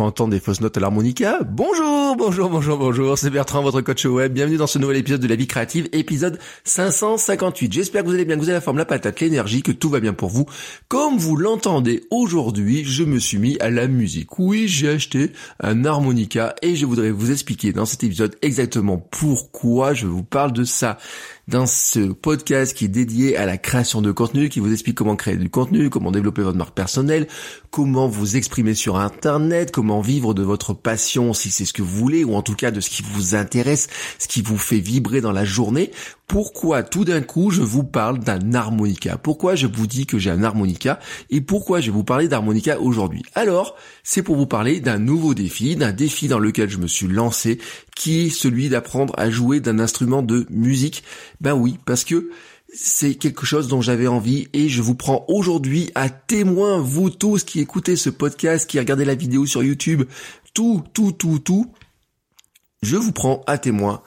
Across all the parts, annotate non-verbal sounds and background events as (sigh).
Entendre des fausses notes à l'harmonica Bonjour, bonjour, bonjour, bonjour, c'est Bertrand, votre coach web. Bienvenue dans ce nouvel épisode de La Vie Créative, épisode 558. J'espère que vous allez bien, que vous avez la forme, la patate, l'énergie, que tout va bien pour vous. Comme vous l'entendez, aujourd'hui, je me suis mis à la musique. Oui, j'ai acheté un harmonica et je voudrais vous expliquer dans cet épisode exactement pourquoi je vous parle de ça dans ce podcast qui est dédié à la création de contenu, qui vous explique comment créer du contenu, comment développer votre marque personnelle, comment vous exprimer sur Internet, comment vivre de votre passion si c'est ce que vous voulez, ou en tout cas de ce qui vous intéresse, ce qui vous fait vibrer dans la journée. Pourquoi tout d'un coup je vous parle d'un harmonica? Pourquoi je vous dis que j'ai un harmonica? Et pourquoi je vais vous parler d'harmonica aujourd'hui? Alors, c'est pour vous parler d'un nouveau défi, d'un défi dans lequel je me suis lancé, qui est celui d'apprendre à jouer d'un instrument de musique. Ben oui, parce que c'est quelque chose dont j'avais envie et je vous prends aujourd'hui à témoin, vous tous qui écoutez ce podcast, qui regardez la vidéo sur YouTube, tout, tout, tout, tout, je vous prends à témoin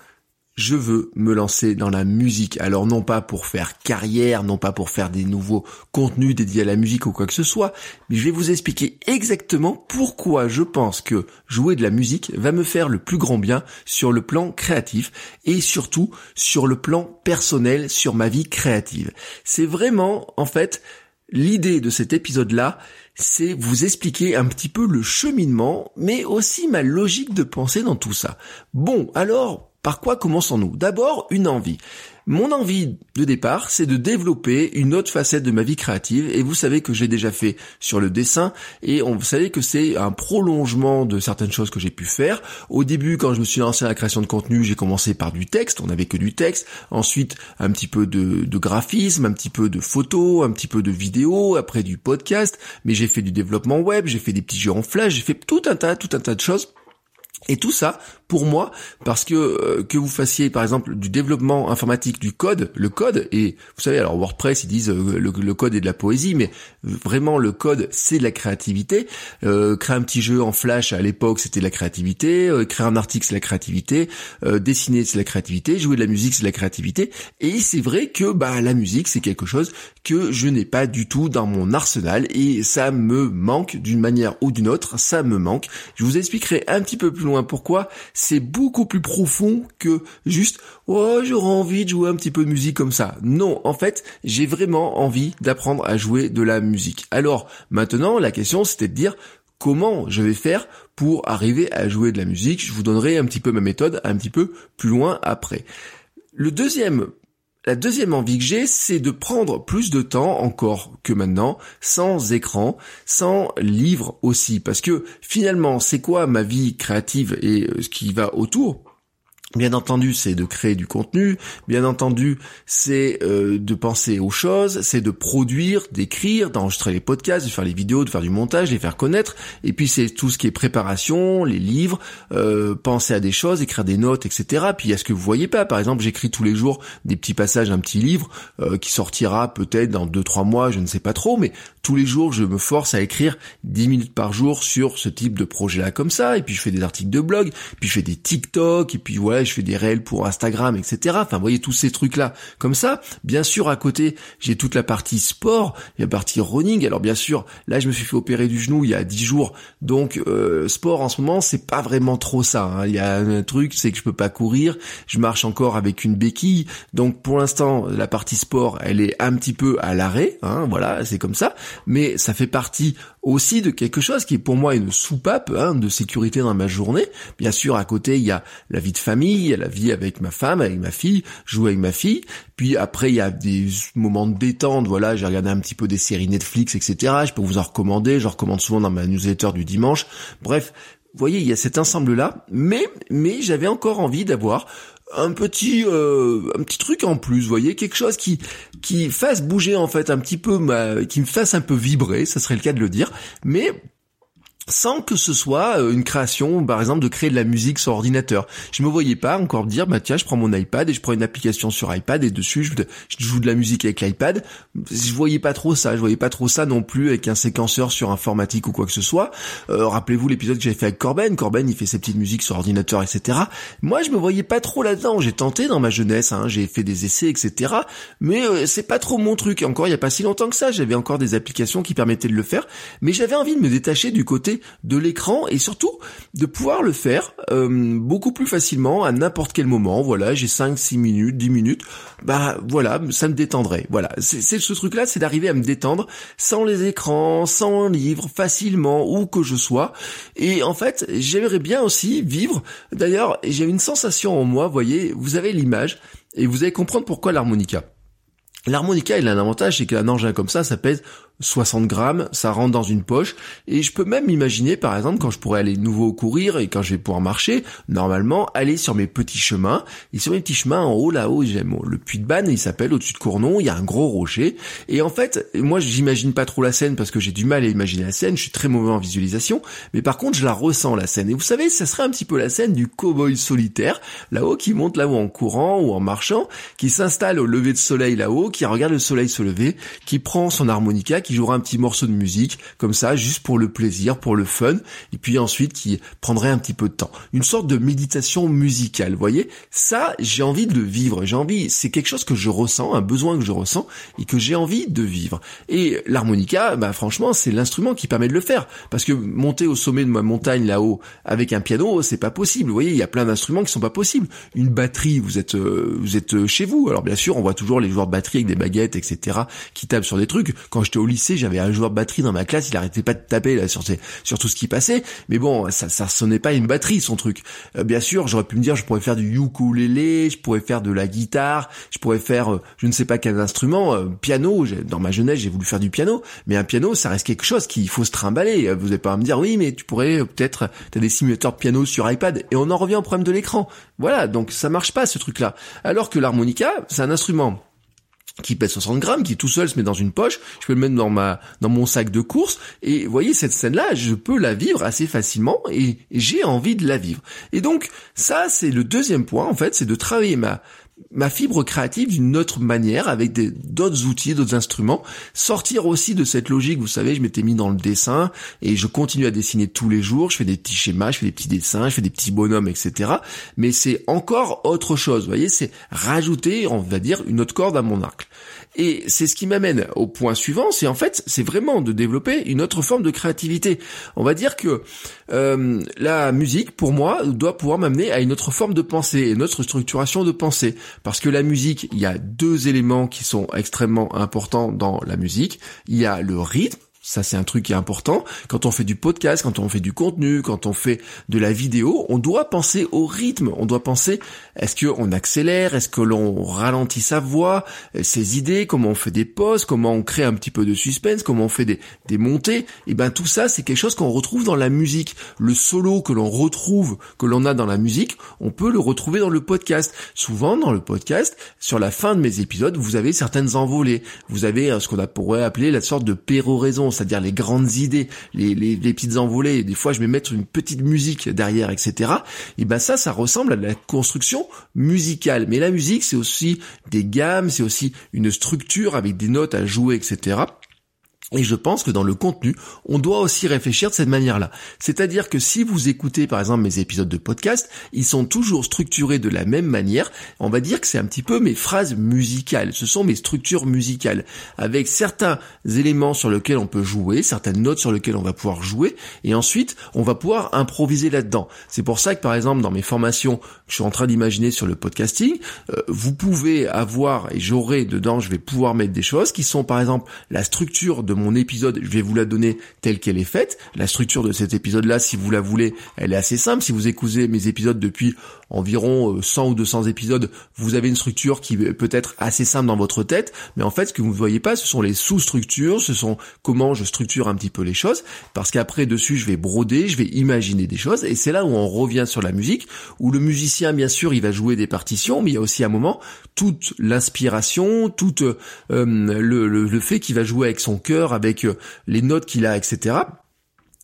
je veux me lancer dans la musique. Alors non pas pour faire carrière, non pas pour faire des nouveaux contenus dédiés à la musique ou quoi que ce soit, mais je vais vous expliquer exactement pourquoi je pense que jouer de la musique va me faire le plus grand bien sur le plan créatif et surtout sur le plan personnel, sur ma vie créative. C'est vraiment, en fait, l'idée de cet épisode-là, c'est vous expliquer un petit peu le cheminement, mais aussi ma logique de pensée dans tout ça. Bon, alors, par quoi commençons-nous? D'abord, une envie. Mon envie de départ, c'est de développer une autre facette de ma vie créative. Et vous savez que j'ai déjà fait sur le dessin. Et vous savez que c'est un prolongement de certaines choses que j'ai pu faire. Au début, quand je me suis lancé à la création de contenu, j'ai commencé par du texte, on n'avait que du texte, ensuite un petit peu de, de graphisme, un petit peu de photos, un petit peu de vidéos, après du podcast, mais j'ai fait du développement web, j'ai fait des petits jeux en flash, j'ai fait tout un tas, tout un tas de choses. Et tout ça, pour moi, parce que euh, que vous fassiez par exemple du développement informatique du code, le code, et vous savez, alors WordPress, ils disent euh, le, code est de la poésie, mais vraiment le code, c'est de la créativité. Euh, créer un petit jeu en Flash à l'époque, c'était de la créativité. créer un article, c'est la créativité. dessiner, c'est la créativité. Jouer de la musique, c'est la créativité. Et c'est vrai que bah la musique, c'est quelque chose que je n'ai pas du tout dans mon arsenal, et ça me manque d'une manière ou d'une autre. Ça me manque. Je vous expliquerai un petit peu plus loin pourquoi, c'est beaucoup plus profond que juste oh j'aurais envie de jouer un petit peu de musique comme ça. Non, en fait, j'ai vraiment envie d'apprendre à jouer de la musique. Alors maintenant, la question c'était de dire comment je vais faire pour arriver à jouer de la musique. Je vous donnerai un petit peu ma méthode un petit peu plus loin après. Le deuxième la deuxième envie que j'ai, c'est de prendre plus de temps encore que maintenant, sans écran, sans livre aussi, parce que finalement, c'est quoi ma vie créative et euh, ce qui va autour? Bien entendu, c'est de créer du contenu. Bien entendu, c'est euh, de penser aux choses, c'est de produire, d'écrire, d'enregistrer les podcasts, de faire les vidéos, de faire du montage, les faire connaître. Et puis c'est tout ce qui est préparation, les livres, euh, penser à des choses, écrire des notes, etc. Puis il y a ce que vous voyez pas. Par exemple, j'écris tous les jours des petits passages, un petit livre euh, qui sortira peut-être dans deux trois mois, je ne sais pas trop, mais tous les jours, je me force à écrire 10 minutes par jour sur ce type de projet-là comme ça. Et puis je fais des articles de blog, puis je fais des TikTok, et puis voilà je fais des réels pour Instagram, etc. Enfin, voyez tous ces trucs-là comme ça. Bien sûr, à côté, j'ai toute la partie sport, la partie running. Alors bien sûr, là, je me suis fait opérer du genou il y a 10 jours, donc euh, sport en ce moment, c'est pas vraiment trop ça. Hein. Il y a un truc, c'est que je peux pas courir, je marche encore avec une béquille, donc pour l'instant, la partie sport, elle est un petit peu à l'arrêt. Hein, voilà, c'est comme ça. Mais ça fait partie aussi de quelque chose qui est pour moi une soupape hein, de sécurité dans ma journée. Bien sûr, à côté, il y a la vie de famille, il y a la vie avec ma femme, avec ma fille, jouer avec ma fille. Puis après, il y a des moments de détente. Voilà, j'ai regardé un petit peu des séries Netflix, etc. Je peux vous en recommander. Je recommande souvent dans ma newsletter du dimanche. Bref, vous voyez, il y a cet ensemble-là. Mais, mais j'avais encore envie d'avoir un petit euh, un petit truc en plus, vous voyez, quelque chose qui qui fasse bouger en fait un petit peu ma qui me fasse un peu vibrer, ça serait le cas de le dire, mais sans que ce soit euh, une création, par exemple, de créer de la musique sur ordinateur. Je me voyais pas encore dire, bah tiens, je prends mon iPad et je prends une application sur iPad et dessus je, joue de la musique avec l'iPad. Je voyais pas trop ça, je voyais pas trop ça non plus avec un séquenceur sur informatique ou quoi que ce soit. Euh, rappelez-vous l'épisode que j'avais fait avec Corben. Corben, il fait ses petites musiques sur ordinateur, etc. Moi, je me voyais pas trop là-dedans. J'ai tenté dans ma jeunesse, hein, j'ai fait des essais, etc. Mais euh, c'est pas trop mon truc. Encore, il y a pas si longtemps que ça, j'avais encore des applications qui permettaient de le faire, mais j'avais envie de me détacher du côté de l'écran et surtout de pouvoir le faire euh, beaucoup plus facilement à n'importe quel moment. Voilà, j'ai 5, 6 minutes, 10 minutes. Bah voilà, ça me détendrait. Voilà, c'est ce truc-là, c'est d'arriver à me détendre sans les écrans, sans un livre, facilement, où que je sois. Et en fait, j'aimerais bien aussi vivre. D'ailleurs, j'ai une sensation en moi, voyez, vous avez l'image et vous allez comprendre pourquoi l'harmonica. L'harmonica, il a un avantage, c'est qu'un engin comme ça, ça pèse 60 grammes, ça rentre dans une poche, et je peux même imaginer, par exemple, quand je pourrais aller nouveau courir et quand je vais pouvoir marcher, normalement, aller sur mes petits chemins, et sur mes petits chemins, en haut, là-haut, j'aime le puits de Banne, il s'appelle, au-dessus de Cournon, il y a un gros rocher, et en fait, moi, j'imagine pas trop la scène parce que j'ai du mal à imaginer la scène, je suis très mauvais en visualisation, mais par contre, je la ressens, la scène, et vous savez, ça serait un petit peu la scène du cow-boy solitaire, là-haut, qui monte là-haut en courant ou en marchant, qui s'installe au lever de soleil là-haut, qui regarde le soleil se lever, qui prend son harmonica, qui un petit morceau de musique, comme ça, juste pour le plaisir, pour le fun, et puis ensuite qui prendrait un petit peu de temps. Une sorte de méditation musicale, voyez? Ça, j'ai envie de le vivre, j'ai envie, c'est quelque chose que je ressens, un besoin que je ressens, et que j'ai envie de vivre. Et l'harmonica, bah franchement, c'est l'instrument qui permet de le faire, parce que monter au sommet de ma montagne là-haut avec un piano, c'est pas possible. Vous voyez, il y a plein d'instruments qui sont pas possibles. Une batterie, vous êtes, euh, vous êtes chez vous. Alors bien sûr, on voit toujours les joueurs batterie avec des baguettes, etc., qui tapent sur des trucs. Quand j'étais au lycée, j'avais un joueur de batterie dans ma classe, il arrêtait pas de taper là sur, tout ce qui passait, mais bon, ça, ça sonnait pas une batterie son truc. Euh, bien sûr, j'aurais pu me dire, je pourrais faire du ukulélé, je pourrais faire de la guitare, je pourrais faire, euh, je ne sais pas quel instrument, euh, piano. Dans ma jeunesse, j'ai voulu faire du piano, mais un piano, ça reste quelque chose qu'il faut se trimballer. Vous n'allez pas me dire, oui, mais tu pourrais peut-être, t'as des simulateurs de piano sur iPad, et on en revient au problème de l'écran. Voilà, donc ça marche pas ce truc-là. Alors que l'harmonica, c'est un instrument qui pèse 60 grammes, qui tout seul se met dans une poche, je peux le mettre dans ma dans mon sac de course et vous voyez cette scène là, je peux la vivre assez facilement et j'ai envie de la vivre. Et donc ça c'est le deuxième point en fait, c'est de travailler ma ma fibre créative d'une autre manière, avec d'autres outils, d'autres instruments, sortir aussi de cette logique, vous savez, je m'étais mis dans le dessin, et je continue à dessiner tous les jours, je fais des petits schémas, je fais des petits dessins, je fais des petits bonhommes, etc. Mais c'est encore autre chose, vous voyez, c'est rajouter, on va dire, une autre corde à mon arc. Et c'est ce qui m'amène au point suivant, c'est en fait, c'est vraiment de développer une autre forme de créativité. On va dire que euh, la musique, pour moi, doit pouvoir m'amener à une autre forme de pensée, une autre structuration de pensée. Parce que la musique, il y a deux éléments qui sont extrêmement importants dans la musique. Il y a le rythme, ça, c'est un truc qui est important. Quand on fait du podcast, quand on fait du contenu, quand on fait de la vidéo, on doit penser au rythme. On doit penser, est-ce qu'on accélère, est-ce que l'on ralentit sa voix, euh, ses idées, comment on fait des pauses, comment on crée un petit peu de suspense, comment on fait des, montées? Et eh ben, tout ça, c'est quelque chose qu'on retrouve dans la musique. Le solo que l'on retrouve, que l'on a dans la musique, on peut le retrouver dans le podcast. Souvent, dans le podcast, sur la fin de mes épisodes, vous avez certaines envolées. Vous avez euh, ce qu'on pourrait appeler la sorte de péroraison c'est-à-dire les grandes idées, les, les, petites envolées, des fois je vais mettre une petite musique derrière, etc. Et ben ça, ça ressemble à la construction musicale. Mais la musique, c'est aussi des gammes, c'est aussi une structure avec des notes à jouer, etc. Et je pense que dans le contenu, on doit aussi réfléchir de cette manière-là. C'est-à-dire que si vous écoutez par exemple mes épisodes de podcast, ils sont toujours structurés de la même manière. On va dire que c'est un petit peu mes phrases musicales. Ce sont mes structures musicales. Avec certains éléments sur lesquels on peut jouer, certaines notes sur lesquelles on va pouvoir jouer. Et ensuite, on va pouvoir improviser là-dedans. C'est pour ça que par exemple dans mes formations que je suis en train d'imaginer sur le podcasting, euh, vous pouvez avoir, et j'aurai dedans, je vais pouvoir mettre des choses qui sont par exemple la structure de mon épisode, je vais vous la donner telle qu'elle est faite. La structure de cet épisode-là, si vous la voulez, elle est assez simple. Si vous écoutez mes épisodes depuis environ 100 ou 200 épisodes, vous avez une structure qui peut être assez simple dans votre tête, mais en fait, ce que vous ne voyez pas, ce sont les sous-structures, ce sont comment je structure un petit peu les choses, parce qu'après, dessus, je vais broder, je vais imaginer des choses, et c'est là où on revient sur la musique, où le musicien, bien sûr, il va jouer des partitions, mais il y a aussi un moment toute l'inspiration, tout euh, le, le, fait qu'il va jouer avec son cœur, avec euh, les notes qu'il a, etc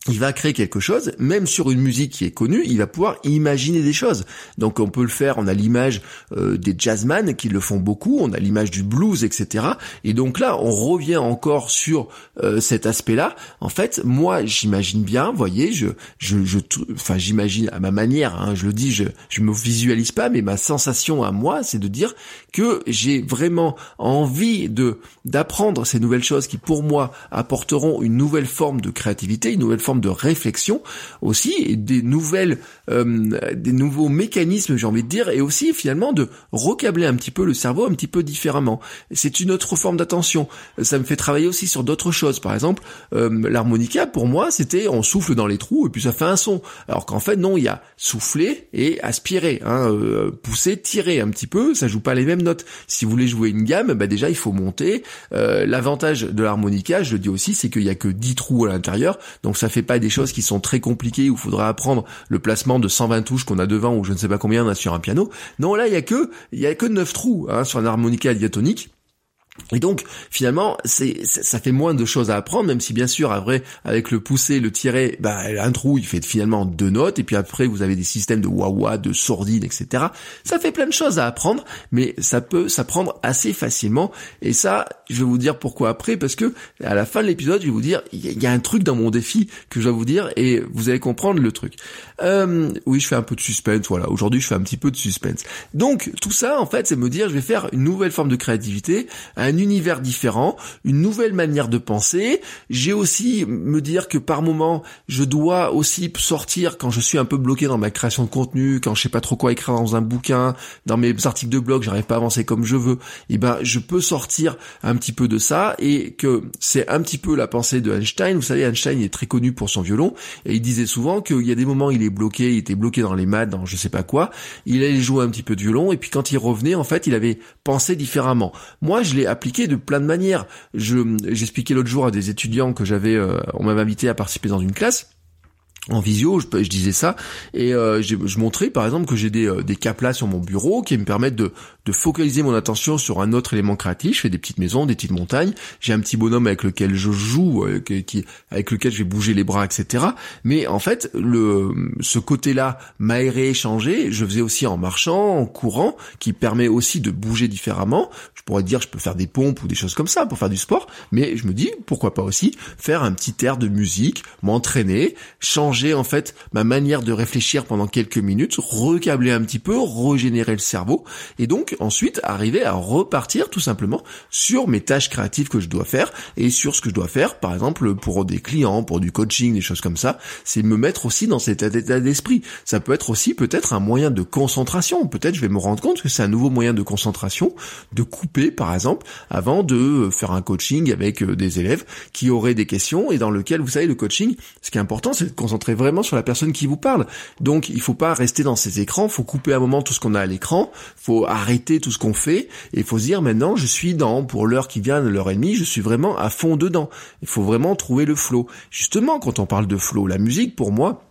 il va créer quelque chose, même sur une musique qui est connue, il va pouvoir imaginer des choses. Donc on peut le faire, on a l'image euh, des jazzman qui le font beaucoup, on a l'image du blues, etc. Et donc là, on revient encore sur euh, cet aspect-là. En fait, moi, j'imagine bien, vous voyez, je, je, je enfin, j'imagine à ma manière, hein, je le dis, je, je me visualise pas, mais ma sensation à moi, c'est de dire que j'ai vraiment envie de d'apprendre ces nouvelles choses qui, pour moi, apporteront une nouvelle forme de créativité, une nouvelle forme de réflexion aussi, et des nouvelles, euh, des nouveaux mécanismes, j'ai envie de dire, et aussi finalement de recabler un petit peu le cerveau un petit peu différemment. C'est une autre forme d'attention. Ça me fait travailler aussi sur d'autres choses. Par exemple, euh, l'harmonica, pour moi, c'était on souffle dans les trous et puis ça fait un son. Alors qu'en fait, non, il y a souffler et aspirer, hein, euh, pousser, tirer un petit peu. Ça joue pas les mêmes notes. Si vous voulez jouer une gamme, bah déjà il faut monter. L'avantage de l'harmonica, je le dis aussi, c'est qu'il y a que 10 trous à l'intérieur, donc ça fait pas des choses qui sont très compliquées où il faudra apprendre le placement de 120 touches qu'on a devant ou je ne sais pas combien on a sur un piano. Non, là, il y a que, il y a que 9 trous, hein, sur un harmonica diatonique. Et donc finalement, ça fait moins de choses à apprendre, même si bien sûr, vrai, avec le pousser, le tirer, bah un trou, il fait finalement deux notes, et puis après vous avez des systèmes de wah-wah, de sourdine, etc. Ça fait plein de choses à apprendre, mais ça peut s'apprendre assez facilement. Et ça, je vais vous dire pourquoi après, parce que à la fin de l'épisode, je vais vous dire, il y, a un truc dans mon défi que je vais vous dire, et vous allez comprendre le truc. Euh, oui, je fais un peu de suspense, voilà. Aujourd'hui, je fais un petit peu de suspense. Donc tout ça, en fait, c'est me dire, je vais faire une nouvelle forme de créativité un univers différent, une nouvelle manière de penser. J'ai aussi me dire que par moment, je dois aussi sortir quand je suis un peu bloqué dans ma création de contenu, quand je sais pas trop quoi écrire dans un bouquin, dans mes articles de blog, j'arrive pas à avancer comme je veux. Et eh ben, je peux sortir un petit peu de ça et que c'est un petit peu la pensée de Einstein. Vous savez, Einstein est très connu pour son violon et il disait souvent qu'il y a des moments il est bloqué, il était bloqué dans les maths, dans je sais pas quoi. Il allait jouer un petit peu de violon et puis quand il revenait, en fait, il avait pensé différemment. Moi, je l'ai appliqué de plein de manières. Je j'expliquais l'autre jour à des étudiants que j'avais, euh, on m'avait invité à participer dans une classe en visio, je, disais ça, et euh, je, montrais par exemple que j'ai des, euh, des caps là sur mon bureau qui me permettent de, de focaliser mon attention sur un autre élément créatif. Je fais des petites maisons, des petites montagnes. J'ai un petit bonhomme avec lequel je joue, euh, qui, avec lequel je vais bouger les bras, etc. Mais en fait, le, ce côté-là m'aérer, changer. Je faisais aussi en marchant, en courant, qui permet aussi de bouger différemment. Je pourrais dire, je peux faire des pompes ou des choses comme ça pour faire du sport, mais je me dis, pourquoi pas aussi faire un petit air de musique, m'entraîner, changer en fait ma manière de réfléchir pendant quelques minutes, recabler un petit peu, régénérer le cerveau, et donc ensuite arriver à repartir tout simplement sur mes tâches créatives que je dois faire et sur ce que je dois faire, par exemple pour des clients, pour du coaching, des choses comme ça, c'est me mettre aussi dans cet état d'esprit. Ça peut être aussi peut-être un moyen de concentration. Peut-être je vais me rendre compte que c'est un nouveau moyen de concentration, de couper par exemple, avant de faire un coaching avec euh, des élèves qui auraient des questions et dans lequel, vous savez, le coaching, ce qui est important, c'est de concentrer vraiment sur la personne qui vous parle. Donc il faut pas rester dans ces écrans, faut couper un moment tout ce qu'on a à l'écran, faut arrêter tout ce qu'on fait et faut se dire maintenant je suis dans pour l'heure qui vient, l'heure et demie, je suis vraiment à fond dedans. Il faut vraiment trouver le flow. Justement quand on parle de flow, la musique pour moi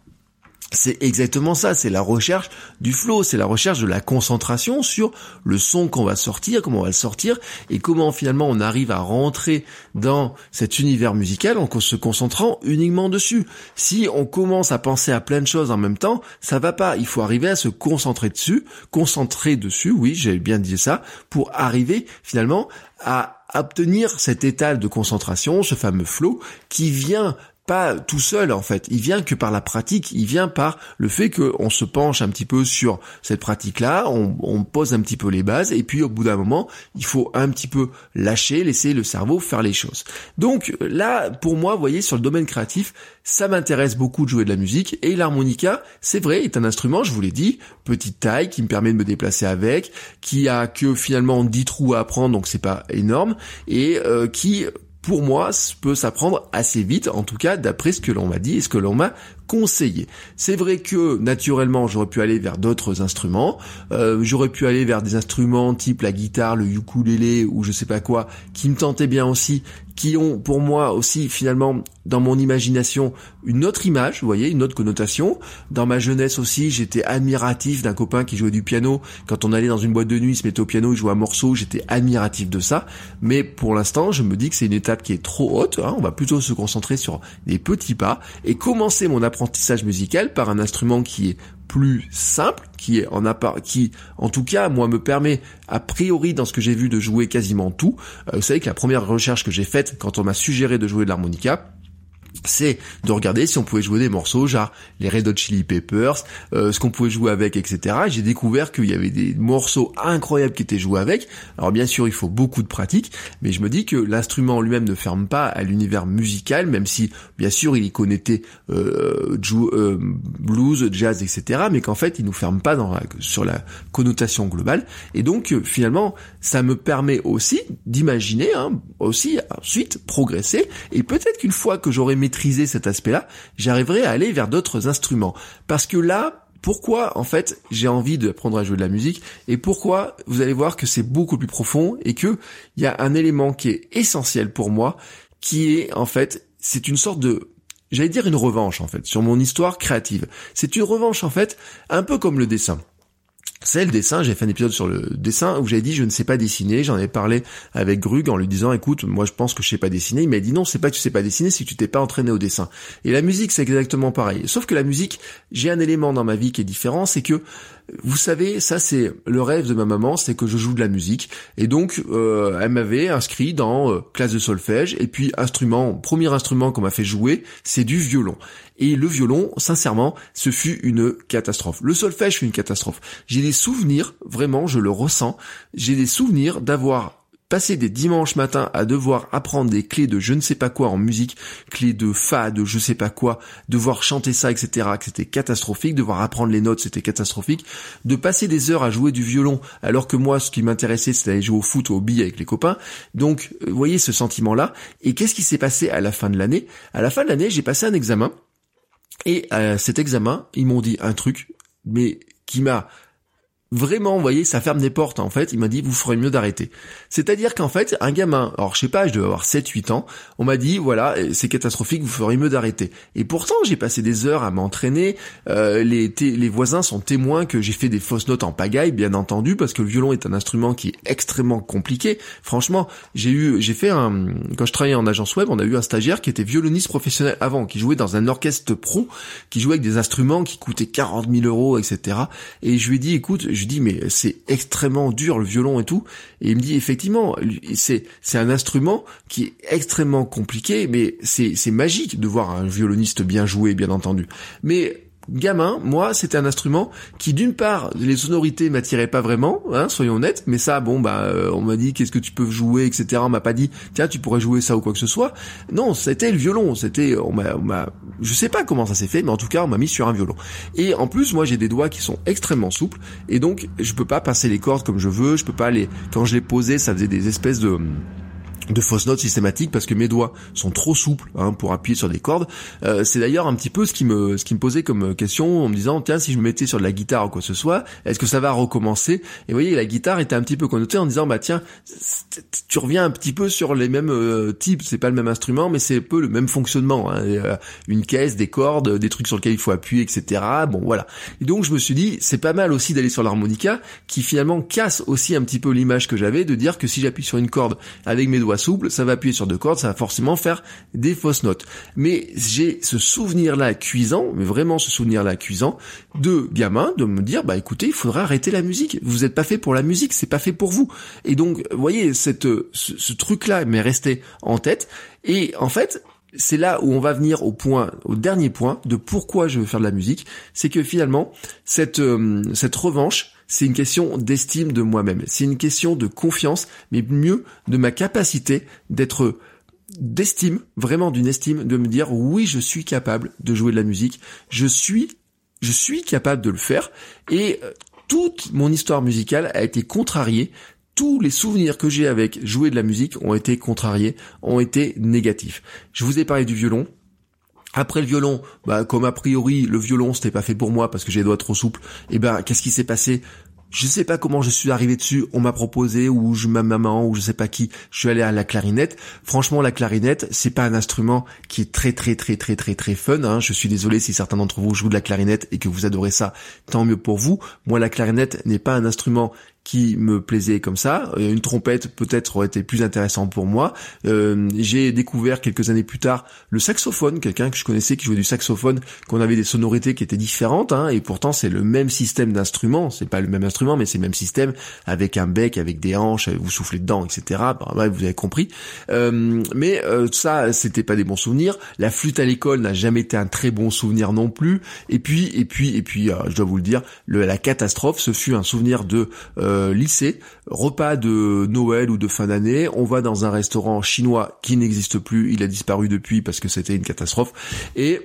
c'est exactement ça, c'est la recherche du flow, c'est la recherche de la concentration sur le son qu'on va sortir, comment on va le sortir, et comment finalement on arrive à rentrer dans cet univers musical en se concentrant uniquement dessus. Si on commence à penser à plein de choses en même temps, ça va pas. Il faut arriver à se concentrer dessus, concentrer dessus, oui, j'ai bien dit ça, pour arriver finalement à obtenir cet état de concentration, ce fameux flow, qui vient pas tout seul en fait. Il vient que par la pratique. Il vient par le fait qu'on se penche un petit peu sur cette pratique-là, on, on, pose un petit peu les bases, et puis au bout d'un moment, il faut un petit peu lâcher, laisser le cerveau faire les choses. Donc là, pour moi, vous voyez, sur le domaine créatif, ça m'intéresse beaucoup de jouer de la musique, et l'harmonica, c'est vrai, est un instrument, je vous l'ai dit, petite taille, qui me permet de me déplacer avec, qui a que finalement 10 trous à apprendre, donc c'est pas énorme, et euh, qui pour moi, peut s'apprendre assez vite, en tout cas d'après ce que l'on m'a dit et ce que l'on m'a conseillé. C'est vrai que naturellement j'aurais pu aller vers d'autres instruments, euh, j'aurais pu aller vers des instruments type la guitare, le ukulélé ou je sais pas quoi, qui me tentaient bien aussi, qui ont pour moi aussi finalement dans mon imagination une autre image, vous voyez, une autre connotation. Dans ma jeunesse aussi, j'étais admiratif d'un copain qui jouait du piano. Quand on allait dans une boîte de nuit, il se mettait au piano, il jouait un morceau, j'étais admiratif de ça. Mais pour l'instant, je me dis que c'est une étape qui est trop haute. Hein. On va plutôt se concentrer sur des petits pas et commencer mon apprentissage musical par un instrument qui est plus simple, qui est en qui en tout cas moi me permet a priori dans ce que j'ai vu de jouer quasiment tout. Euh, vous savez que la première recherche que j'ai faite quand on m'a suggéré de jouer de l'harmonica, c'est de regarder si on pouvait jouer des morceaux genre les Red Hot Chili Peppers, euh, ce qu'on pouvait jouer avec, etc. J'ai découvert qu'il y avait des morceaux incroyables qui étaient joués avec. Alors bien sûr, il faut beaucoup de pratique, mais je me dis que l'instrument lui-même ne ferme pas à l'univers musical, même si bien sûr il est connecté euh, euh, blues, jazz, etc. Mais qu'en fait, il nous ferme pas dans sur la connotation globale. Et donc finalement, ça me permet aussi d'imaginer, hein, aussi ensuite progresser. Et peut-être qu'une fois que j'aurai maîtriser cet aspect-là, j'arriverai à aller vers d'autres instruments. Parce que là, pourquoi en fait j'ai envie d'apprendre à jouer de la musique et pourquoi vous allez voir que c'est beaucoup plus profond et que il y a un élément qui est essentiel pour moi qui est en fait c'est une sorte de j'allais dire une revanche en fait sur mon histoire créative. C'est une revanche en fait un peu comme le dessin c'est le dessin, j'ai fait un épisode sur le dessin où j'avais dit je ne sais pas dessiner, j'en ai parlé avec Grug en lui disant écoute, moi je pense que je sais pas dessiner, il m'a dit non, c'est pas que tu sais pas dessiner, c'est que tu t'es pas entraîné au dessin. Et la musique c'est exactement pareil. Sauf que la musique, j'ai un élément dans ma vie qui est différent, c'est que vous savez, ça c'est le rêve de ma maman, c'est que je joue de la musique. Et donc, euh, elle m'avait inscrit dans euh, classe de solfège. Et puis, instrument, premier instrument qu'on m'a fait jouer, c'est du violon. Et le violon, sincèrement, ce fut une catastrophe. Le solfège fut une catastrophe. J'ai des souvenirs, vraiment, je le ressens, j'ai des souvenirs d'avoir passer des dimanches matins à devoir apprendre des clés de je ne sais pas quoi en musique, clés de fa, de je sais pas quoi, devoir chanter ça, etc., que c'était catastrophique, devoir apprendre les notes, c'était catastrophique, de passer des heures à jouer du violon, alors que moi, ce qui m'intéressait, c'était d'aller jouer au foot ou au billes avec les copains. Donc, euh, vous voyez ce sentiment-là. Et qu'est-ce qui s'est passé à la fin de l'année? À la fin de l'année, j'ai passé un examen, et à cet examen, ils m'ont dit un truc, mais qui m'a vraiment, vous voyez, ça ferme des portes, en fait. Il m'a dit, vous ferez mieux d'arrêter. C'est-à-dire qu'en fait, un gamin, alors je sais pas, je devais avoir 7, 8 ans, on m'a dit, voilà, c'est catastrophique, vous ferez mieux d'arrêter. Et pourtant, j'ai passé des heures à m'entraîner, euh, les, les voisins sont témoins que j'ai fait des fausses notes en pagaille, bien entendu, parce que le violon est un instrument qui est extrêmement compliqué. Franchement, j'ai eu, j'ai fait un, quand je travaillais en agence web, on a eu un stagiaire qui était violoniste professionnel avant, qui jouait dans un orchestre pro, qui jouait avec des instruments qui coûtaient 40 000 euros, etc. Et je lui ai dit, écoute, je dis mais c'est extrêmement dur le violon et tout. Et il me dit effectivement, c'est c'est un instrument qui est extrêmement compliqué, mais c'est c'est magique de voir un violoniste bien jouer, bien entendu. Mais gamin, moi, c'était un instrument qui, d'une part, les sonorités m'attiraient pas vraiment, hein, soyons honnêtes, mais ça, bon, bah, euh, on m'a dit qu'est-ce que tu peux jouer, etc. On m'a pas dit, tiens, tu pourrais jouer ça ou quoi que ce soit. Non, c'était le violon, c'était, on m'a, je sais pas comment ça s'est fait, mais en tout cas, on m'a mis sur un violon. Et en plus, moi, j'ai des doigts qui sont extrêmement souples, et donc, je peux pas passer les cordes comme je veux, je peux pas les, quand je les posais, ça faisait des espèces de, de fausses notes systématiques parce que mes doigts sont trop souples hein, pour appuyer sur des cordes. Euh, c'est d'ailleurs un petit peu ce qui me ce qui me posait comme question en me disant tiens si je me mettais sur de la guitare ou quoi que ce soit, est-ce que ça va recommencer? Et vous voyez la guitare était un petit peu connotée en disant bah tiens tu reviens un petit peu sur les mêmes euh, types, c'est pas le même instrument mais c'est un peu le même fonctionnement, hein. Euh, une caisse, des cordes, des trucs sur lesquels il faut appuyer etc. Bon voilà. Et donc je me suis dit c'est pas mal aussi d'aller sur l'harmonica qui finalement casse aussi un petit peu l'image que j'avais de dire que si j'appuie sur une corde avec mes doigts souple, ça va appuyer sur deux cordes, ça va forcément faire des fausses notes. Mais j'ai ce souvenir-là cuisant, mais vraiment ce souvenir-là cuisant, de gamin, de me dire, bah écoutez, il faudra arrêter la musique. Vous n'êtes pas fait pour la musique, c'est pas fait pour vous. Et donc, vous voyez, cette, ce, truc-là m'est resté en tête. Et en fait, c'est là où on va venir au point, au dernier point de pourquoi je veux faire de la musique, c'est que finalement cette euh, cette revanche, c'est une question d'estime de moi-même. C'est une question de confiance, mais mieux de ma capacité d'être d'estime, vraiment d'une estime, de me dire oui, je suis capable de jouer de la musique, je suis, je suis capable de le faire, et euh, toute mon histoire musicale a été contrariée tous les souvenirs que j'ai avec jouer de la musique ont été contrariés, ont été négatifs. Je vous ai parlé du violon. Après le violon, bah, comme a priori le violon c'était pas fait pour moi parce que j'ai les doigts trop souples, et eh ben qu'est-ce qui s'est passé? Je sais pas comment je suis arrivé dessus, on m'a proposé ou je ma maman ou je sais pas qui, je suis allé à la clarinette. Franchement, la clarinette, c'est pas un instrument qui est très très très très très très fun. Hein. Je suis désolé si certains d'entre vous jouent de la clarinette et que vous adorez ça, tant mieux pour vous. Moi, la clarinette n'est pas un instrument qui me plaisait comme ça. Euh, une trompette peut-être aurait été plus intéressant pour moi. Euh, j'ai découvert quelques années plus tard le saxophone, quelqu'un que je connaissais qui jouait du saxophone, qu'on avait des sonorités qui étaient différentes, hein, et pourtant c'est le même système d'instrument. C'est pas le même instrument, mais c'est le même système avec un bec, avec des hanches, vous soufflez dedans, etc. Bah, vous avez compris. Euh, mais euh, ça, c'était pas des bons souvenirs. La flûte à l'école n'a jamais été un très bon souvenir non plus. Et puis, et puis, et puis, je dois vous le dire, la catastrophe, ce fut un souvenir de euh, lycée, repas de Noël ou de fin d'année, on va dans un restaurant chinois qui n'existe plus, il a disparu depuis parce que c'était une catastrophe, et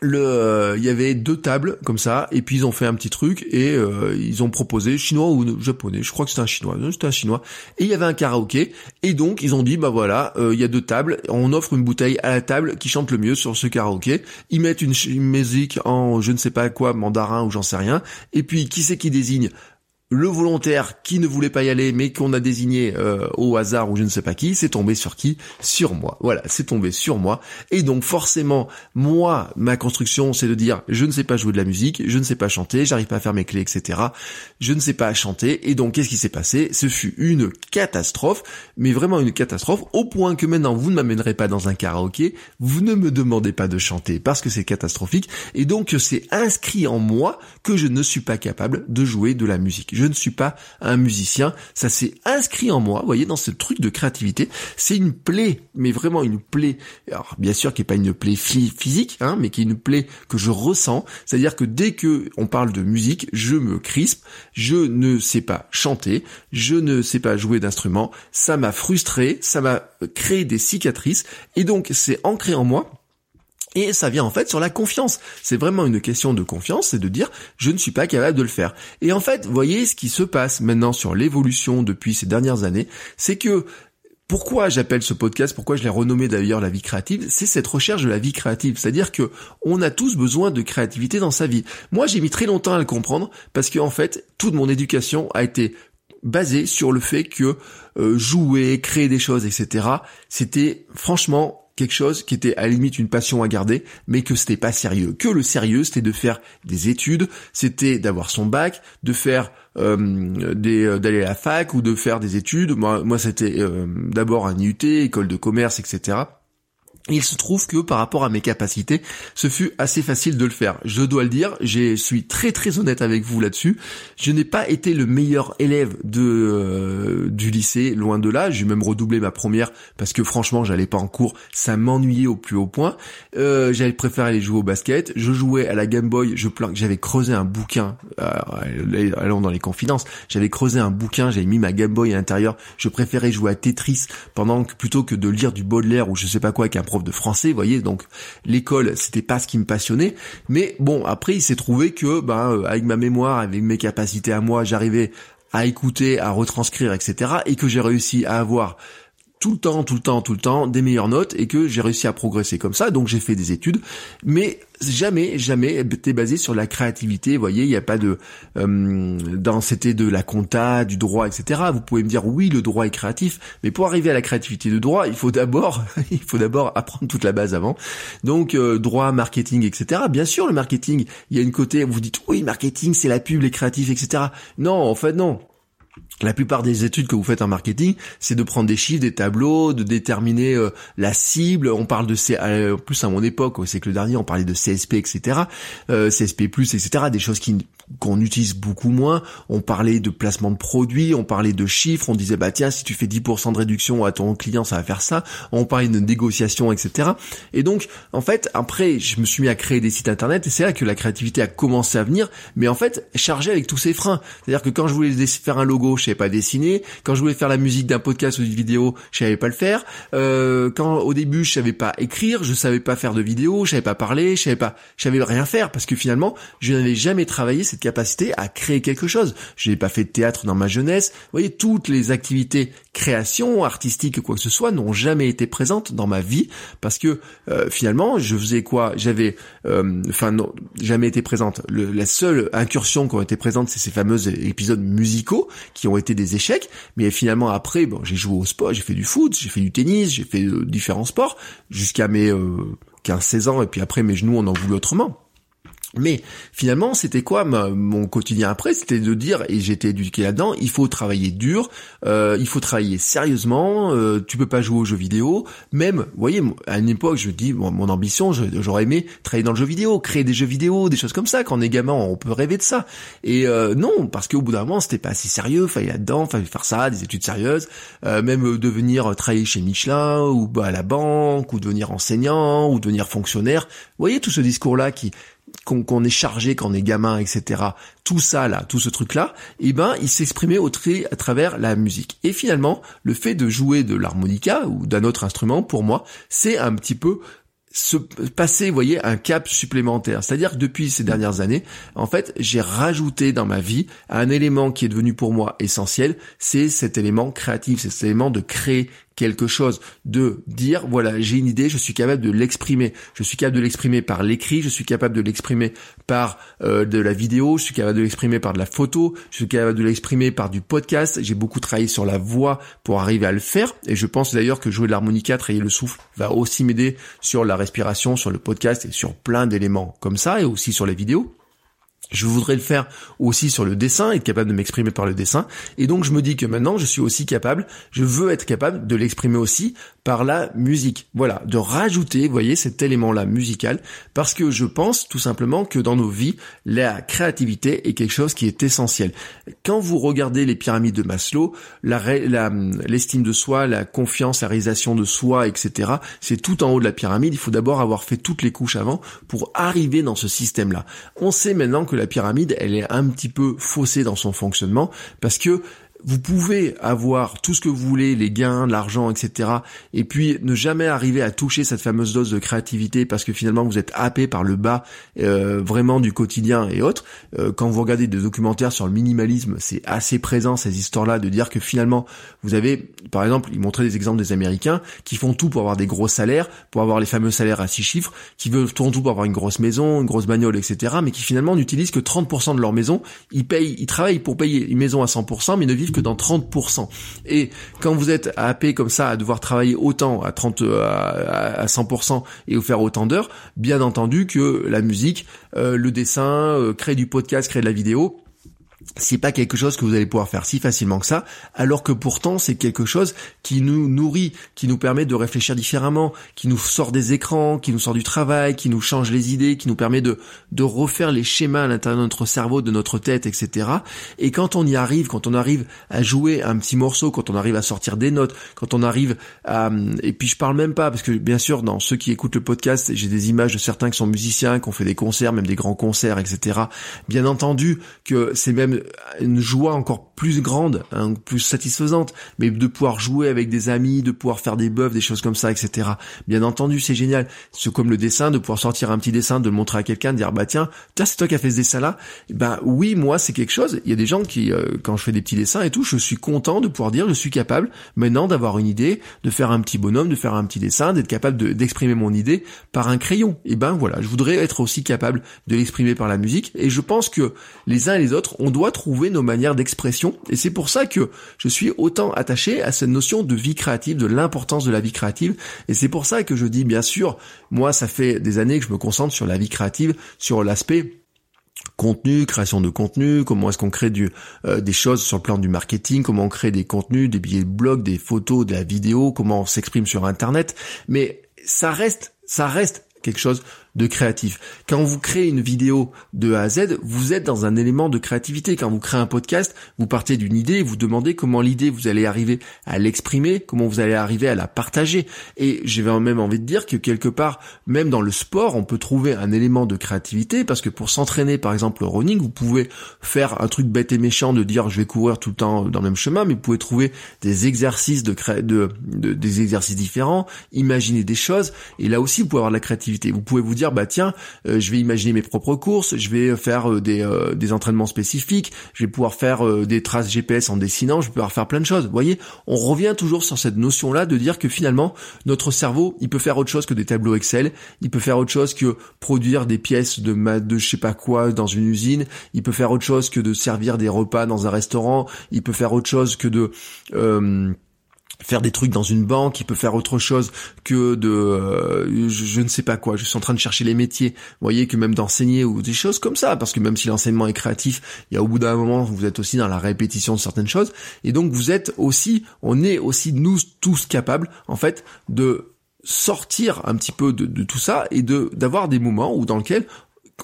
le euh, il y avait deux tables comme ça et puis ils ont fait un petit truc et euh, ils ont proposé chinois ou japonais. Je crois que c'était un chinois. C'était un chinois. Et il y avait un karaoké. Et donc ils ont dit bah voilà il y a deux tables. On offre une bouteille à la table qui chante le mieux sur ce karaoké. Ils mettent une, une musique en je ne sais pas quoi mandarin ou j'en sais rien. Et puis qui c'est qui désigne? Le volontaire qui ne voulait pas y aller mais qu'on a désigné euh, au hasard ou je ne sais pas qui, c'est tombé sur qui Sur moi. Voilà, c'est tombé sur moi. Et donc forcément, moi, ma construction, c'est de dire je ne sais pas jouer de la musique, je ne sais pas chanter, j'arrive pas à faire mes clés, etc. Je ne sais pas chanter. Et donc qu'est-ce qui s'est passé? Ce fut une catastrophe, mais vraiment une catastrophe, au point que maintenant vous ne m'amènerez pas dans un karaoké, vous ne me demandez pas de chanter parce que c'est catastrophique. Et donc c'est inscrit en moi que je ne suis pas capable de jouer de la musique je ne suis pas un musicien. Ça s'est inscrit en moi, vous voyez, dans ce truc de créativité. C'est une plaie, mais vraiment une plaie. Alors, bien sûr qui n'est pas une plaie physique, hein, mais qui est une plaie que je ressens. C'est-à-dire que dès que on parle de musique, je me crispe. Je ne sais pas chanter. Je ne sais pas jouer d'instrument. Ça m'a frustré. Ça m'a créé des cicatrices. Et donc, c'est ancré en moi et ça vient en fait sur la confiance. C'est vraiment une question de confiance, c'est de dire je ne suis pas capable de le faire. Et en fait, voyez ce qui se passe maintenant sur l'évolution depuis ces dernières années, c'est que pourquoi j'appelle ce podcast, pourquoi je l'ai renommé d'ailleurs la vie créative, c'est cette recherche de la vie créative. C'est-à-dire que on a tous besoin de créativité dans sa vie. Moi, j'ai mis très longtemps à le comprendre parce que en fait, toute mon éducation a été basée sur le fait que euh, jouer, créer des choses, etc. C'était franchement quelque chose qui était à la limite une passion à garder, mais que c'était pas sérieux. Que le sérieux, c'était de faire des études, c'était d'avoir son bac, de faire euh, euh, d'aller à la fac ou de faire des études. Moi, moi c'était euh, d'abord un IUT, école de commerce, etc. Il se trouve que par rapport à mes capacités, ce fut assez facile de le faire. Je dois le dire, je suis très très honnête avec vous là-dessus. Je n'ai pas été le meilleur élève de euh, du lycée, loin de là. J'ai même redoublé ma première parce que franchement, j'allais pas en cours, ça m'ennuyait au plus haut point. Euh, j'avais préféré aller jouer au basket. Je jouais à la Game Boy. Je j'avais creusé un bouquin. Euh, allons dans les confidences. J'avais creusé un bouquin. J'avais mis ma Game Boy à l'intérieur. Je préférais jouer à Tetris pendant que plutôt que de lire du Baudelaire ou je sais pas quoi avec un de français, vous voyez, donc l'école, c'était pas ce qui me passionnait, mais bon, après il s'est trouvé que, ben, euh, avec ma mémoire, avec mes capacités à moi, j'arrivais à écouter, à retranscrire, etc., et que j'ai réussi à avoir tout le temps, tout le temps, tout le temps des meilleures notes et que j'ai réussi à progresser comme ça. Donc j'ai fait des études, mais jamais, jamais été basé sur la créativité. Vous voyez, il n'y a pas de euh, dans c'était de la compta, du droit, etc. Vous pouvez me dire oui, le droit est créatif, mais pour arriver à la créativité de droit, il faut d'abord, (laughs) il faut d'abord apprendre toute la base avant. Donc euh, droit, marketing, etc. Bien sûr, le marketing, il y a une côté, vous dites oui, marketing, c'est la pub, les créatifs, etc. Non, en fait non. La plupart des études que vous faites en marketing, c'est de prendre des chiffres, des tableaux, de déterminer euh, la cible. On parle de C, euh, plus à mon époque, au siècle dernier, on parlait de CSP, etc., euh, CSP+, etc., des choses qui qu'on utilise beaucoup moins. On parlait de placement de produits, on parlait de chiffres, on disait bah tiens si tu fais 10% de réduction à ton client ça va faire ça. On parlait de négociation, etc. Et donc en fait après je me suis mis à créer des sites internet et c'est là que la créativité a commencé à venir, mais en fait chargé avec tous ces freins. C'est-à-dire que quand je voulais faire un logo, je savais pas dessiner. Quand je voulais faire la musique d'un podcast ou d'une vidéo, je savais pas le faire. Euh, quand au début je savais pas écrire, je savais pas faire de vidéo, je savais pas parler, je savais pas, je savais rien faire parce que finalement je n'avais jamais travaillé capacité à créer quelque chose. Je n'ai pas fait de théâtre dans ma jeunesse. Vous voyez, toutes les activités création artistique quoi que ce soit n'ont jamais été présentes dans ma vie parce que euh, finalement je faisais quoi? J'avais euh, enfin non jamais été présente. La seule incursion qui ont été présente c'est ces fameux épisodes musicaux qui ont été des échecs. Mais finalement après bon j'ai joué au sport j'ai fait du foot j'ai fait du tennis j'ai fait euh, différents sports jusqu'à mes 15-16 ans. Et puis après mes genoux en ont voulu autrement mais finalement, c'était quoi mon quotidien après? C'était de dire, et j'étais éduqué là-dedans, il faut travailler dur, euh, il faut travailler sérieusement, euh, tu peux pas jouer aux jeux vidéo. Même, vous voyez, à une époque, je dis, mon ambition, j'aurais aimé travailler dans le jeu vidéo, créer des jeux vidéo, des choses comme ça. Quand on est gamin, on peut rêver de ça. Et euh, non, parce qu'au bout d'un moment, c'était pas assez sérieux, fallait là-dedans, fallait faire ça, des études sérieuses, euh, même devenir travailler chez Michelin, ou bah, à la banque, ou devenir enseignant, ou devenir fonctionnaire. Vous voyez tout ce discours-là qui qu'on est chargé quand on est gamin, etc. Tout ça là, tout ce truc là, eh ben, il s'exprimait au tri à travers la musique. Et finalement, le fait de jouer de l'harmonica ou d'un autre instrument, pour moi, c'est un petit peu se passer, vous voyez, un cap supplémentaire. C'est-à-dire que depuis ces dernières années, en fait, j'ai rajouté dans ma vie un élément qui est devenu pour moi essentiel, c'est cet élément créatif, c'est cet élément de créer quelque chose, de dire voilà j'ai une idée, je suis capable de l'exprimer, je suis capable de l'exprimer par l'écrit, je suis capable de l'exprimer par euh, de la vidéo, je suis capable de l'exprimer par de la photo, je suis capable de l'exprimer par du podcast. J'ai beaucoup travaillé sur la voix pour arriver à le faire et je pense d'ailleurs que jouer de l'harmonica, travailler le souffle va aussi m'aider sur la respiration, sur le podcast et sur plein d'éléments comme ça et aussi sur les vidéos. Je voudrais le faire aussi sur le dessin, être capable de m'exprimer par le dessin. Et donc je me dis que maintenant je suis aussi capable, je veux être capable de l'exprimer aussi par la musique. Voilà, de rajouter, vous voyez, cet élément-là musical, parce que je pense tout simplement que dans nos vies, la créativité est quelque chose qui est essentiel. Quand vous regardez les pyramides de Maslow, l'estime de soi, la confiance, la réalisation de soi, etc., c'est tout en haut de la pyramide. Il faut d'abord avoir fait toutes les couches avant pour arriver dans ce système-là. On sait maintenant que la pyramide, elle est un petit peu faussée dans son fonctionnement parce que vous pouvez avoir tout ce que vous voulez, les gains, l'argent, etc. Et puis ne jamais arriver à toucher cette fameuse dose de créativité parce que finalement vous êtes happé par le bas euh, vraiment du quotidien et autres. Euh, quand vous regardez des documentaires sur le minimalisme, c'est assez présent ces histoires-là de dire que finalement vous avez, par exemple, ils montraient des exemples des Américains qui font tout pour avoir des gros salaires, pour avoir les fameux salaires à six chiffres, qui veulent tout pour avoir une grosse maison, une grosse bagnole, etc. Mais qui finalement n'utilisent que 30% de leur maison. Ils payent, ils travaillent pour payer une maison à 100%, mais ne vivent que dans 30%. Et quand vous êtes happé comme ça à devoir travailler autant à 30 à, 100% et vous faire autant d'heures, bien entendu que la musique, euh, le dessin, euh, créer du podcast, créer de la vidéo, c'est pas quelque chose que vous allez pouvoir faire si facilement que ça, alors que pourtant c'est quelque chose qui nous nourrit, qui nous permet de réfléchir différemment, qui nous sort des écrans, qui nous sort du travail, qui nous change les idées, qui nous permet de, de refaire les schémas à l'intérieur de notre cerveau, de notre tête, etc. Et quand on y arrive, quand on arrive à jouer un petit morceau, quand on arrive à sortir des notes, quand on arrive à... Et puis je parle même pas, parce que bien sûr, dans ceux qui écoutent le podcast, j'ai des images de certains qui sont musiciens, qui ont fait des concerts, même des grands concerts, etc. Bien entendu que c'est même une joie encore plus grande, hein, plus satisfaisante, mais de pouvoir jouer avec des amis, de pouvoir faire des buffs, des choses comme ça, etc. Bien entendu, c'est génial. C'est comme le dessin, de pouvoir sortir un petit dessin, de le montrer à quelqu'un, de dire bah tiens, tiens c'est toi qui as fait ce dessin-là. Ben oui, moi c'est quelque chose. Il y a des gens qui, euh, quand je fais des petits dessins et tout, je suis content de pouvoir dire je suis capable maintenant d'avoir une idée, de faire un petit bonhomme, de faire un petit dessin, d'être capable d'exprimer mon idée par un crayon. Et ben voilà, je voudrais être aussi capable de l'exprimer par la musique. Et je pense que les uns et les autres, on doit trouver nos manières d'expression. Et c'est pour ça que je suis autant attaché à cette notion de vie créative, de l'importance de la vie créative. Et c'est pour ça que je dis, bien sûr, moi, ça fait des années que je me concentre sur la vie créative, sur l'aspect contenu, création de contenu, comment est-ce qu'on crée du, euh, des choses sur le plan du marketing, comment on crée des contenus, des billets de blog, des photos, de la vidéo, comment on s'exprime sur Internet. Mais ça reste, ça reste quelque chose de créatif. Quand vous créez une vidéo de A à Z, vous êtes dans un élément de créativité. Quand vous créez un podcast, vous partez d'une idée vous demandez comment l'idée vous allez arriver à l'exprimer, comment vous allez arriver à la partager. Et j'ai même envie de dire que quelque part, même dans le sport, on peut trouver un élément de créativité parce que pour s'entraîner, par exemple, au running, vous pouvez faire un truc bête et méchant de dire je vais courir tout le temps dans le même chemin, mais vous pouvez trouver des exercices de, de, des exercices différents, imaginer des choses. Et là aussi, vous pouvez avoir de la créativité. Vous pouvez vous bah tiens, euh, je vais imaginer mes propres courses, je vais faire euh, des, des entraînements spécifiques, je vais pouvoir faire des traces GPS en dessinant, je vais pouvoir faire plein de choses. Voyez, on revient toujours sur cette notion là de dire que finalement notre cerveau, il peut faire autre chose que des tableaux Excel, il peut faire autre chose que produire des pièces de de je sais pas quoi dans une usine, il peut faire autre chose que de servir des repas dans un restaurant, il peut faire autre chose que de faire des trucs dans une banque, il peut faire autre chose que de euh, je, ne sais pas quoi, je suis en train de chercher les métiers. Vous voyez que même d'enseigner ou des choses comme ça parce que même si l'enseignement est créatif, il y a au bout d'un moment vous êtes aussi dans la répétition de certaines choses et donc vous êtes aussi on est aussi nous tous capables en fait de sortir un petit peu de, de tout ça et de d'avoir des moments où dans lesquels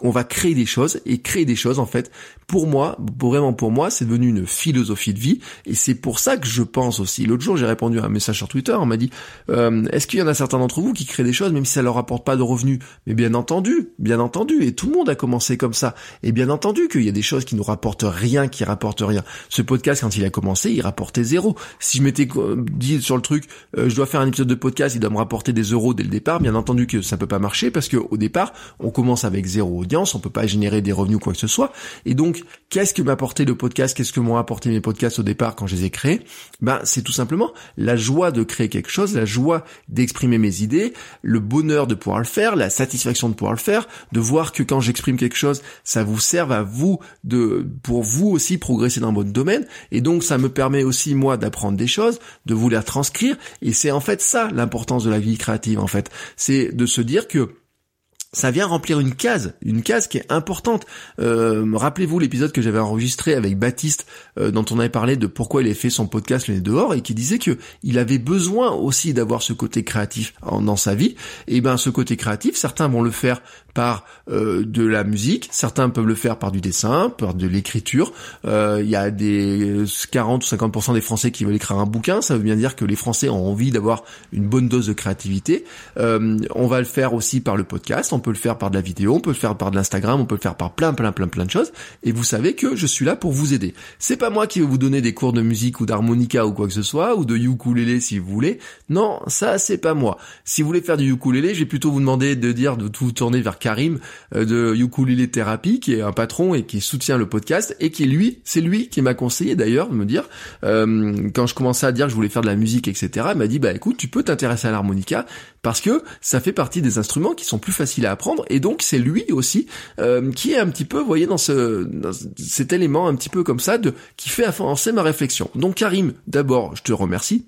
on va créer des choses et créer des choses en fait pour moi, vraiment pour moi, c'est devenu une philosophie de vie et c'est pour ça que je pense aussi. L'autre jour, j'ai répondu à un message sur Twitter, on m'a dit euh, est-ce qu'il y en a certains d'entre vous qui créent des choses même si ça leur apporte pas de revenus? Mais bien entendu, bien entendu, et tout le monde a commencé comme ça. Et bien entendu qu'il y a des choses qui nous rapportent rien, qui rapportent rien. Ce podcast, quand il a commencé, il rapportait zéro. Si je m'étais dit sur le truc, euh, je dois faire un épisode de podcast, il doit me rapporter des euros dès le départ, bien entendu que ça peut pas marcher parce que au départ, on commence avec zéro audience, on peut pas générer des revenus quoi que ce soit, et donc qu'est-ce que m'a apporté le podcast? Qu'est-ce que m'ont apporté mes podcasts au départ quand je les ai créés? Ben, c'est tout simplement la joie de créer quelque chose, la joie d'exprimer mes idées, le bonheur de pouvoir le faire, la satisfaction de pouvoir le faire, de voir que quand j'exprime quelque chose, ça vous serve à vous de, pour vous aussi progresser dans votre domaine. Et donc, ça me permet aussi, moi, d'apprendre des choses, de vous les transcrire. Et c'est en fait ça, l'importance de la vie créative, en fait. C'est de se dire que ça vient remplir une case, une case qui est importante. Euh, rappelez-vous l'épisode que j'avais enregistré avec Baptiste, euh, dont on avait parlé de pourquoi il avait fait son podcast Le Nez dehors, et qui disait que il avait besoin aussi d'avoir ce côté créatif dans sa vie. Et ben ce côté créatif, certains vont le faire par euh, de la musique, certains peuvent le faire par du dessin, par de l'écriture. Il y a des 40 ou 50% des Français qui veulent écrire un bouquin, ça veut bien dire que les Français ont envie d'avoir une bonne dose de créativité. on va le faire aussi par le podcast peut le faire par de la vidéo, on peut le faire par de l'Instagram, on peut le faire par plein plein plein plein de choses et vous savez que je suis là pour vous aider. C'est pas moi qui vais vous donner des cours de musique ou d'harmonica ou quoi que ce soit ou de ukulélé si vous voulez. Non, ça c'est pas moi. Si vous voulez faire du ukulélé, je vais plutôt vous demander de dire de tout tourner vers Karim euh, de Ukulélé Thérapie qui est un patron et qui soutient le podcast et qui lui, c'est lui qui m'a conseillé d'ailleurs de me dire euh, quand je commençais à dire que je voulais faire de la musique etc. Il m'a dit bah écoute tu peux t'intéresser à l'harmonica parce que ça fait partie des instruments qui sont plus faciles à et donc c'est lui aussi euh, qui est un petit peu, vous voyez, dans, ce, cet élément un petit peu comme ça de qui fait avancer ma réflexion. Donc Karim, d'abord, je te remercie.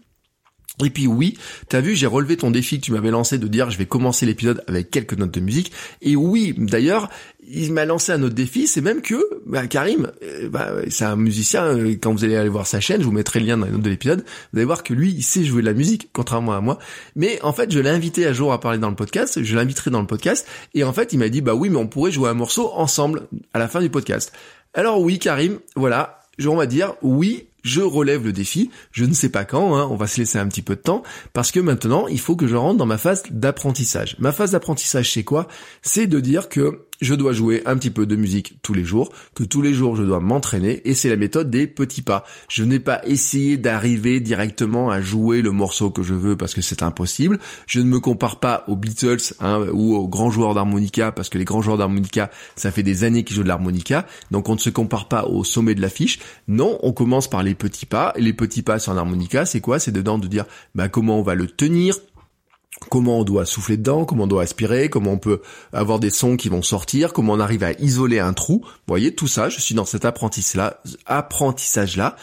Et puis oui, t'as vu, j'ai relevé ton défi que tu m'avais lancé de dire je vais commencer l'épisode avec quelques notes de musique. Et oui, d'ailleurs, il m'a lancé un autre défi, c'est même que bah, Karim, euh, bah, c'est un musicien. Euh, quand vous allez aller voir sa chaîne, je vous mettrai le lien dans les notes de l'épisode. Vous allez voir que lui, il sait jouer de la musique, contrairement à moi. Mais en fait, je l'ai invité à jour à parler dans le podcast. Je l'inviterai dans le podcast. Et en fait, il m'a dit bah oui, mais on pourrait jouer un morceau ensemble à la fin du podcast. Alors oui, Karim, voilà, on va dire oui, je relève le défi, je ne sais pas quand, hein, on va se laisser un petit peu de temps, parce que maintenant, il faut que je rentre dans ma phase d'apprentissage. Ma phase d'apprentissage, c'est quoi? C'est de dire que je dois jouer un petit peu de musique tous les jours, que tous les jours je dois m'entraîner, et c'est la méthode des petits pas. Je n'ai pas essayé d'arriver directement à jouer le morceau que je veux parce que c'est impossible. Je ne me compare pas aux Beatles hein, ou aux grands joueurs d'harmonica parce que les grands joueurs d'harmonica, ça fait des années qu'ils jouent de l'harmonica, donc on ne se compare pas au sommet de l'affiche. Non, on commence par les petits pas, et les petits pas sur un harmonica, c'est quoi? C'est dedans de dire bah, comment on va le tenir, comment on doit souffler dedans, comment on doit aspirer, comment on peut avoir des sons qui vont sortir, comment on arrive à isoler un trou. Vous voyez, tout ça, je suis dans cet apprentissage-là.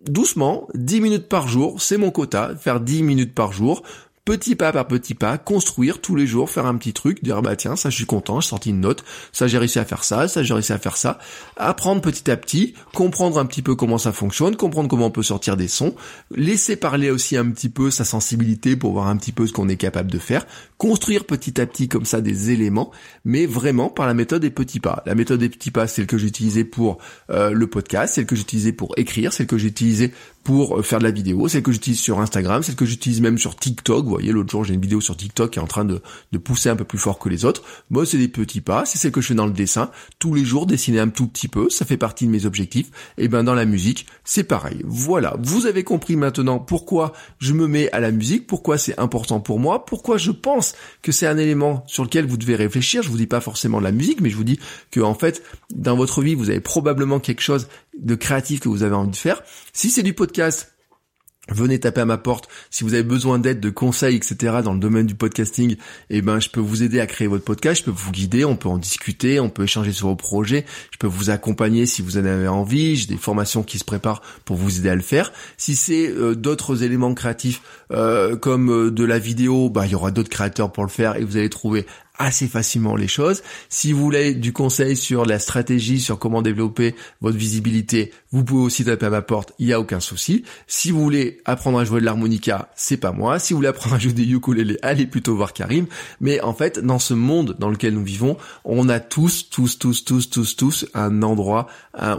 Doucement, 10 minutes par jour, c'est mon quota, faire 10 minutes par jour, petit pas par petit pas, construire tous les jours, faire un petit truc, dire bah tiens, ça je suis content, j'ai sorti une note, ça j'ai réussi à faire ça, ça j'ai réussi à faire ça, apprendre petit à petit, comprendre un petit peu comment ça fonctionne, comprendre comment on peut sortir des sons, laisser parler aussi un petit peu sa sensibilité pour voir un petit peu ce qu'on est capable de faire, construire petit à petit comme ça des éléments, mais vraiment par la méthode des petits pas. La méthode des petits pas, c'est celle que j'ai utilisée pour euh, le podcast, celle que j'ai utilisée pour écrire, celle que j'ai utilisée pour euh, faire de la vidéo, celle que j'utilise sur Instagram, celle que j'utilise même sur TikTok, vous voyez, l'autre jour, j'ai une vidéo sur TikTok qui est en train de, de pousser un peu plus fort que les autres. Moi, c'est des petits pas. C'est ce que je fais dans le dessin. Tous les jours, dessiner un tout petit peu. Ça fait partie de mes objectifs. Et ben, dans la musique, c'est pareil. Voilà. Vous avez compris maintenant pourquoi je me mets à la musique, pourquoi c'est important pour moi, pourquoi je pense que c'est un élément sur lequel vous devez réfléchir. Je vous dis pas forcément la musique, mais je vous dis que, en fait, dans votre vie, vous avez probablement quelque chose de créatif que vous avez envie de faire. Si c'est du podcast, Venez taper à ma porte. Si vous avez besoin d'aide, de conseils, etc. dans le domaine du podcasting, eh ben, je peux vous aider à créer votre podcast. Je peux vous guider. On peut en discuter. On peut échanger sur vos projets. Je peux vous accompagner si vous en avez envie. J'ai des formations qui se préparent pour vous aider à le faire. Si c'est euh, d'autres éléments créatifs euh, comme euh, de la vidéo, bah, il y aura d'autres créateurs pour le faire et vous allez trouver assez facilement les choses. Si vous voulez du conseil sur la stratégie, sur comment développer votre visibilité, vous pouvez aussi taper à ma porte, il n'y a aucun souci. Si vous voulez apprendre à jouer de l'harmonica, c'est pas moi. Si vous voulez apprendre à jouer des ukulélé, allez plutôt voir Karim. Mais en fait, dans ce monde dans lequel nous vivons, on a tous, tous, tous, tous, tous, tous un endroit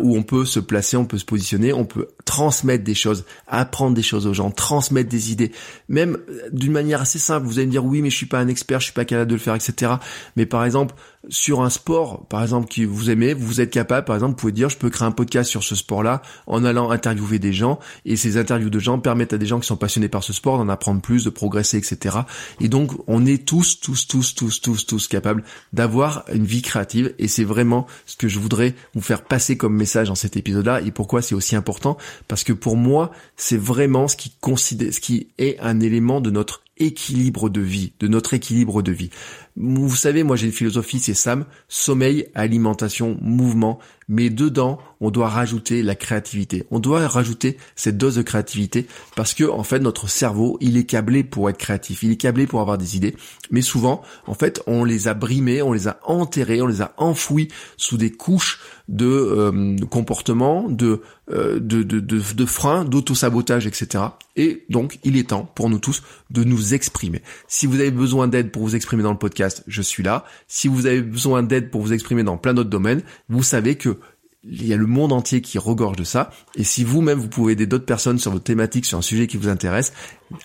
où on peut se placer, on peut se positionner, on peut transmettre des choses, apprendre des choses aux gens, transmettre des idées, même d'une manière assez simple. Vous allez me dire oui, mais je suis pas un expert, je suis pas capable de le faire, etc. Mais par exemple, sur un sport, par exemple, que vous aimez, vous êtes capable, par exemple, vous pouvez dire, je peux créer un podcast sur ce sport-là en allant interviewer des gens, et ces interviews de gens permettent à des gens qui sont passionnés par ce sport d'en apprendre plus, de progresser, etc. Et donc, on est tous, tous, tous, tous, tous, tous capables d'avoir une vie créative, et c'est vraiment ce que je voudrais vous faire passer comme message dans cet épisode-là, et pourquoi c'est aussi important, parce que pour moi, c'est vraiment ce qui ce qui est un élément de notre équilibre de vie, de notre équilibre de vie. Vous savez, moi j'ai une philosophie, Sam, sommeil, alimentation, mouvement, mais dedans, on doit rajouter la créativité. On doit rajouter cette dose de créativité parce que en fait notre cerveau, il est câblé pour être créatif, il est câblé pour avoir des idées, mais souvent, en fait, on les a brimés, on les a enterrés, on les a enfouis sous des couches de euh, comportement, de, euh, de, de, de, de freins, d'auto-sabotage, etc. Et donc, il est temps pour nous tous de nous exprimer. Si vous avez besoin d'aide pour vous exprimer dans le podcast, je suis là. Si vous avez besoin d'aide pour vous exprimer dans plein d'autres domaines, vous savez que il y a le monde entier qui regorge de ça. Et si vous-même, vous pouvez aider d'autres personnes sur votre thématique, sur un sujet qui vous intéresse,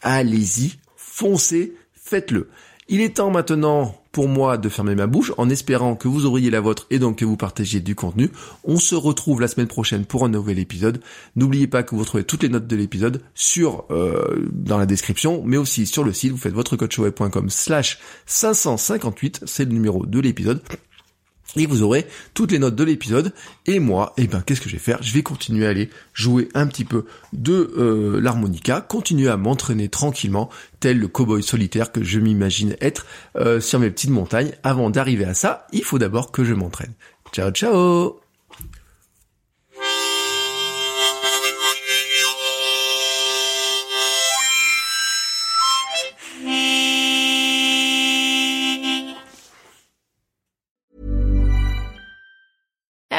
allez-y, foncez, faites-le. Il est temps maintenant pour moi de fermer ma bouche en espérant que vous ouvriez la vôtre et donc que vous partagiez du contenu. On se retrouve la semaine prochaine pour un nouvel épisode. N'oubliez pas que vous retrouvez toutes les notes de l'épisode sur euh, dans la description, mais aussi sur le site. Vous faites votre slash 558, c'est le numéro de l'épisode et vous aurez toutes les notes de l'épisode. Et moi, eh ben, qu'est-ce que je vais faire? Je vais continuer à aller jouer un petit peu de euh, l'harmonica, continuer à m'entraîner tranquillement, tel le cowboy solitaire que je m'imagine être euh, sur mes petites montagnes. Avant d'arriver à ça, il faut d'abord que je m'entraîne. Ciao, ciao